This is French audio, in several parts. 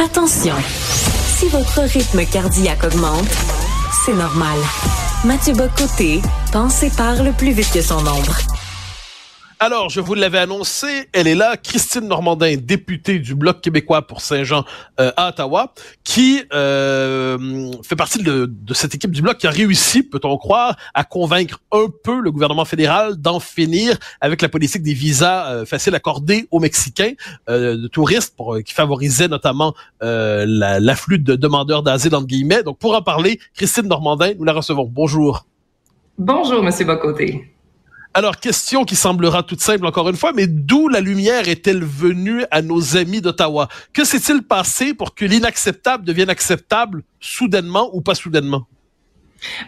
Attention, si votre rythme cardiaque augmente, c'est normal. Mathieu Bocoté pense et parle plus vite que son ombre. Alors, je vous l'avais annoncé, elle est là, Christine Normandin, députée du Bloc québécois pour Saint-Jean euh, à Ottawa, qui euh, fait partie de, de, cette équipe du Bloc qui a réussi, peut-on croire, à convaincre un peu le gouvernement fédéral d'en finir avec la politique des visas euh, faciles accordés aux Mexicains de touristes, pour, qui favorisait notamment l'afflux de demandeurs d'asile, entre guillemets. Donc, pour en parler, Christine Normandin, nous la recevons. Bonjour. Bonjour, Monsieur Bocoté. Alors, question qui semblera toute simple encore une fois, mais d'où la lumière est-elle venue à nos amis d'Ottawa? Que s'est-il passé pour que l'inacceptable devienne acceptable soudainement ou pas soudainement?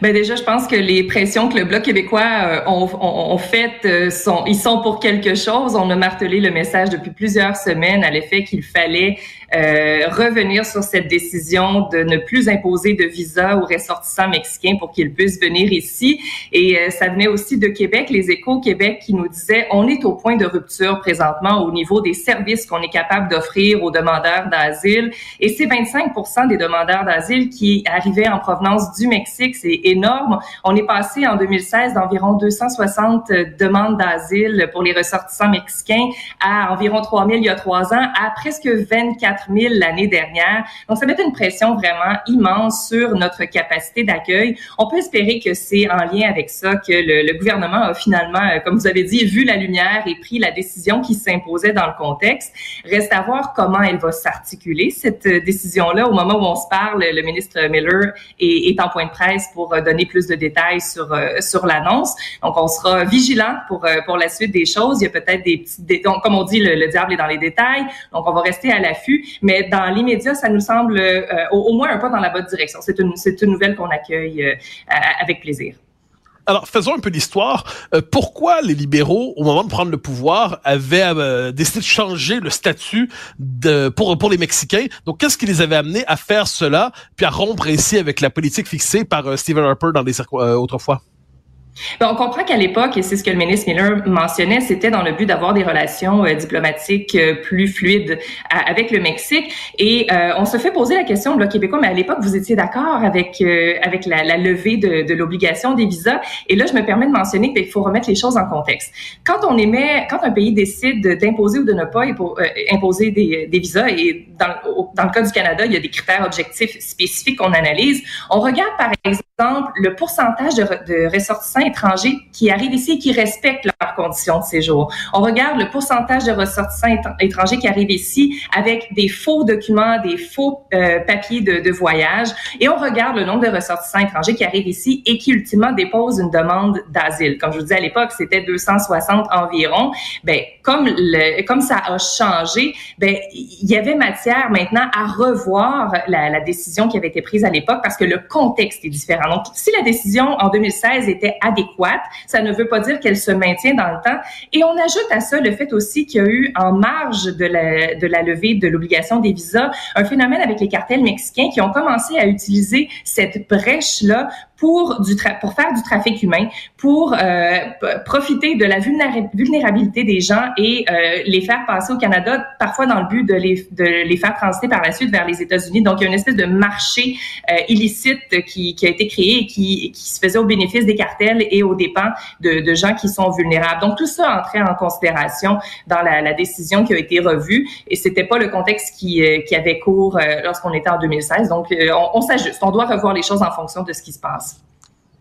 Ben déjà, je pense que les pressions que le Bloc québécois euh, ont, faites euh, ils sont pour quelque chose. On a martelé le message depuis plusieurs semaines à l'effet qu'il fallait euh, revenir sur cette décision de ne plus imposer de visa aux ressortissants mexicains pour qu'ils puissent venir ici. Et ça venait aussi de Québec, les Échos Québec qui nous disaient on est au point de rupture présentement au niveau des services qu'on est capable d'offrir aux demandeurs d'asile. Et c'est 25% des demandeurs d'asile qui arrivaient en provenance du Mexique c'est énorme. On est passé en 2016 d'environ 260 demandes d'asile pour les ressortissants mexicains à environ 3 000 il y a trois ans, à presque 24 000 l'année dernière. Donc, ça met une pression vraiment immense sur notre capacité d'accueil. On peut espérer que c'est en lien avec ça que le, gouvernement a finalement, euh, comme vous avez dit, vu la lumière et pris la décision qui s'imposait dans le contexte. Reste à voir comment elle va s'articuler, cette décision-là. Au moment où on se parle, le ministre Miller est, en point de presse pour euh, donner plus de détails sur euh, sur l'annonce. Donc, on sera vigilant pour euh, pour la suite des choses. Il y a peut-être des petits, donc comme on dit, le, diable est dans les détails. Donc, on va rester à l'affût. Mais dans l'immédiat, ça nous semble au, moins un pas dans la bonne direction. C'est une c'est une nouvelle qu'on accueille avec plaisir. Alors, faisons un peu d'histoire. pourquoi les libéraux, au moment de prendre le pouvoir, avaient décidé de changer le statut pour, pour les Mexicains? Donc, qu'est-ce qui les avait amenés à faire cela, puis à rompre ainsi avec la politique fixée par Stephen Harper dans les autrefois? Ben, on comprend qu'à l'époque, et c'est ce que le ministre Miller mentionnait, c'était dans le but d'avoir des relations euh, diplomatiques euh, plus fluides avec le Mexique. Et euh, on se fait poser la question, le québécois, mais à l'époque, vous étiez d'accord avec avec la, la levée de, de l'obligation des visas? Et là, je me permets de mentionner qu'il faut remettre les choses en contexte. Quand on émet, quand un pays décide d'imposer ou de ne pas imposer des, des visas, et dans, dans le cas du Canada, il y a des critères objectifs spécifiques qu'on analyse. On regarde par exemple le pourcentage de, de ressortissants étrangers qui arrivent ici et qui respectent leurs conditions de séjour. On regarde le pourcentage de ressortissants étrangers qui arrivent ici avec des faux documents, des faux euh, papiers de, de, voyage, et on regarde le nombre de ressortissants étrangers qui arrivent ici et qui ultimement déposent une demande d'asile. Comme je vous disais à l'époque, c'était 260 environ. Ben comme le, comme ça a changé, ben il y avait matière maintenant à revoir la, la décision qui avait été prise à l'époque parce que le contexte est différent. Donc si la décision en 2016 était adéquate. Ça ne veut pas dire qu'elle se maintient dans le temps. Et on ajoute à ça le fait aussi qu'il y a eu en marge de la, de la levée de l'obligation des visas un phénomène avec les cartels mexicains qui ont commencé à utiliser cette brèche-là pour, du pour faire du trafic humain, pour euh, profiter de la vulnérabilité des gens et euh, les faire passer au Canada, parfois dans le but de les, de les faire transiter par la suite vers les États-Unis. Donc, il y a une espèce de marché euh, illicite qui, qui a été créé et qui, qui se faisait au bénéfice des cartels et aux dépens de, de gens qui sont vulnérables. Donc, tout ça entrait en considération dans la, la décision qui a été revue et c'était pas le contexte qui, euh, qui avait cours lorsqu'on était en 2016. Donc, on, on s'ajuste. On doit revoir les choses en fonction de ce qui se passe.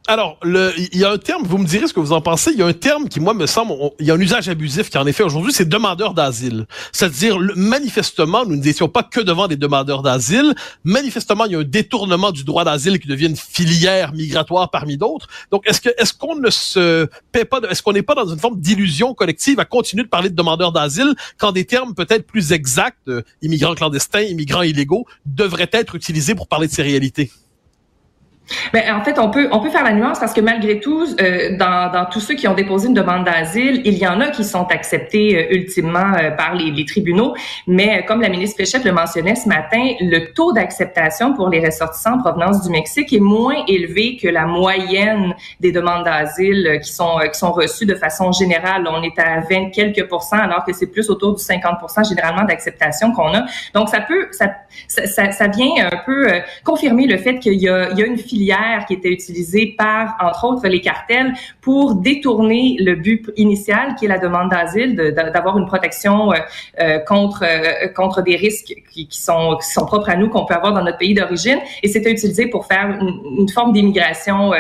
Alors, il y a un terme, vous me direz ce que vous en pensez, il y a un terme qui, moi, me semble, il y a un usage abusif qui en est fait aujourd'hui, c'est demandeur d'asile. C'est-à-dire, manifestement, nous n'étions pas que devant des demandeurs d'asile. Manifestement, il y a un détournement du droit d'asile qui devient une filière migratoire parmi d'autres. Donc, est-ce que, est-ce qu'on ne se paie pas, est-ce qu'on n'est pas dans une forme d'illusion collective à continuer de parler de demandeurs d'asile quand des termes peut-être plus exacts, euh, immigrants clandestins, immigrants illégaux, devraient être utilisés pour parler de ces réalités? Ben, en fait, on peut on peut faire la nuance parce que malgré tout, euh, dans, dans tous ceux qui ont déposé une demande d'asile, il y en a qui sont acceptés euh, ultimement euh, par les, les, tribunaux. Mais comme la ministre Fréchette le mentionnait ce matin, le taux d'acceptation pour les ressortissants en provenance du Mexique est moins élevé que la moyenne des demandes d'asile qui sont qui sont reçues de façon générale. On est à 20 quelques pourcents, alors que c'est plus autour du 50% généralement d'acceptation qu'on a. Donc ça peut ça, ça, ça vient un peu confirmer le fait qu'il y a, il y a une qui était utilisée par, entre autres, les cartels pour détourner le but initial qui est la demande d'asile, d'avoir une protection euh, euh, contre euh, contre des risques qui, sont propres à nous qu'on peut avoir dans notre pays d'origine. Et c'était utilisé pour faire une, forme d'immigration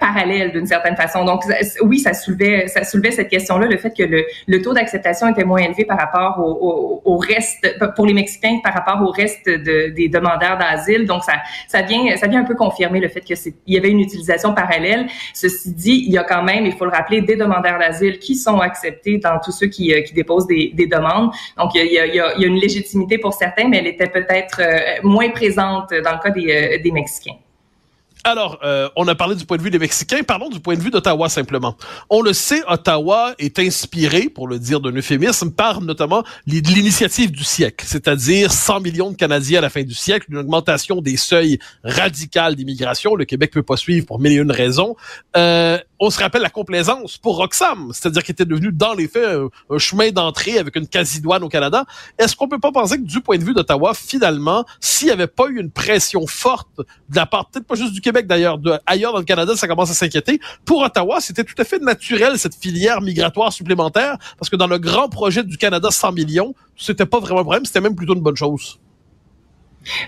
parallèle d'une certaine façon. Donc oui, ça soulevait ça soulevait cette question-là, le fait que le, taux d'acceptation était moins élevé par rapport au, reste pour les Mexicains par rapport au reste de, des demandeurs d'asile. Donc ça ça vient ça vient un peu confirmer le fait qu'il y avait une utilisation parallèle. Ceci dit, il y a quand même, il faut le rappeler, des demandeurs d'asile qui sont acceptés dans tous ceux qui, euh, qui déposent des, des, demandes. Donc, il y, a, il, y a, il y, a, une légitimité pour certains, mais elle était peut-être euh, moins présente dans le cas des, euh, des Mexicains. Alors, euh, on a parlé du point de vue des Mexicains, parlons du point de vue d'Ottawa simplement. On le sait, Ottawa est inspiré, pour le dire d'un euphémisme, par notamment l'initiative du siècle, c'est-à-dire 100 millions de Canadiens à la fin du siècle, une augmentation des seuils radicales d'immigration. Le Québec peut pas suivre pour mille et une raisons. Euh, on se rappelle la complaisance pour Roxham, c'est-à-dire qu'il était devenu dans les faits un, chemin d'entrée avec une quasi-douane au Canada. Est-ce qu'on peut pas penser que du point de vue d'Ottawa, finalement, s'il n'y avait pas eu une pression forte de la part, peut-être pas juste du Québec, d'ailleurs, ailleurs dans le Canada, ça commence à s'inquiéter. Pour Ottawa, c'était tout à fait naturel cette filière migratoire supplémentaire parce que dans le grand projet du Canada 100 millions, c'était pas vraiment un problème, c'était même plutôt une bonne chose.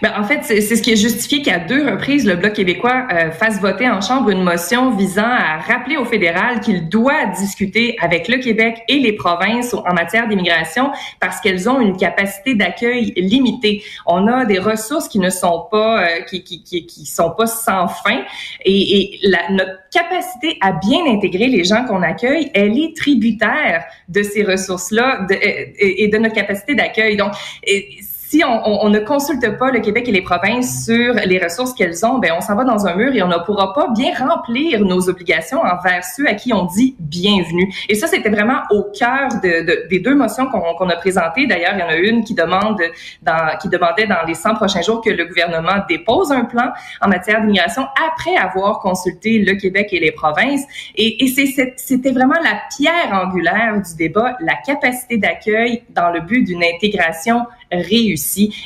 Ben, en fait, c'est ce qui est justifié qu'à deux reprises, le Bloc québécois euh, fasse voter en Chambre une motion visant à rappeler au fédéral qu'il doit discuter avec le Québec et les provinces en matière d'immigration parce qu'elles ont une capacité d'accueil limitée. On a des ressources qui ne sont pas euh, qui, qui, qui, sont pas sans fin et, et la, notre capacité à bien intégrer les gens qu'on accueille, elle est tributaire de ces ressources-là et, et, de notre capacité d'accueil. Donc, si on, ne consulte pas le Québec et les provinces sur les ressources qu'elles ont, ben on s'en va dans un mur et on ne pourra pas bien remplir nos obligations envers ceux à qui on dit bienvenue. Et ça, c'était vraiment au cœur de, des deux motions qu'on a présentées. D'ailleurs, il y en a une qui demande dans, qui demandait dans les 100 prochains jours que le gouvernement dépose un plan en matière d'immigration après avoir consulté le Québec et les provinces. Et, et c'était vraiment la pierre angulaire du débat, la capacité d'accueil dans le but d'une intégration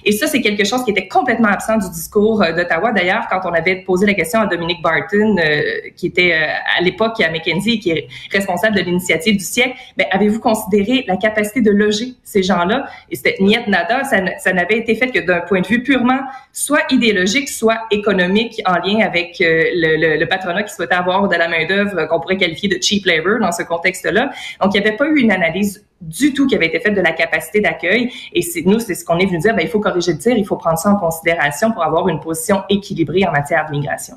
Et ça, c'est quelque chose qui était complètement absent du discours euh, d'Ottawa. D'ailleurs, quand on avait posé la question à Dominique Barton, euh, qui était euh, à l'époque à McKenzie et qui est responsable de l'initiative du siècle, ben, avez-vous considéré la capacité de loger ces gens-là? Et c'était niet nada. Ça, ça n'avait été fait que d'un point de vue purement soit idéologique, soit économique en lien avec le, le, le, patronat qui souhaitait avoir de la main-d'œuvre qu'on pourrait qualifier de cheap labor dans ce contexte-là. Donc, il n'y avait pas eu une analyse du tout qui avait été faite de la capacité d'accueil. Et nous, c'est ce qu'on est venu dire, ben, il faut corriger le tir, il faut prendre ça en considération pour avoir une position équilibrée en matière de migration.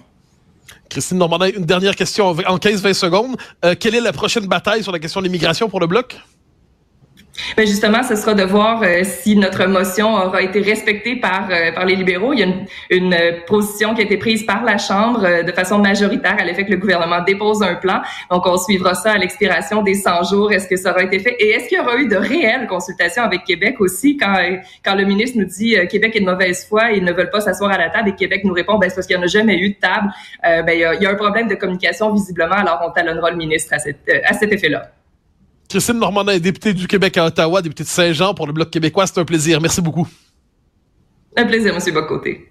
Christine Normandin, une dernière question en 15-20 secondes. Euh, quelle est la prochaine bataille sur la question de l'immigration pour le Bloc? Ben justement, ce sera de voir euh, si notre motion aura été respectée par euh, par les libéraux. Il y a une, une, position qui a été prise par la Chambre euh, de façon majoritaire à l'effet que le gouvernement dépose un plan. Donc, on suivra ça à l'expiration des 100 jours. Est-ce que ça aura été fait? Et est-ce qu'il y aura eu de réelles consultations avec Québec aussi? Quand quand le ministre nous dit Québec est de mauvaise foi, ils ne veulent pas s'asseoir à la table et Québec nous répond ben c'est parce qu'il n'y en a jamais eu de table. ben il y, a, il y, a, un problème de communication visiblement. Alors, on talonnera le ministre à, cette, à cet effet-là. Christine Normandin est députée du Québec à Ottawa, députée de Saint-Jean pour le Bloc québécois. C'est un plaisir. Merci beaucoup. Un plaisir, M. Bocoté.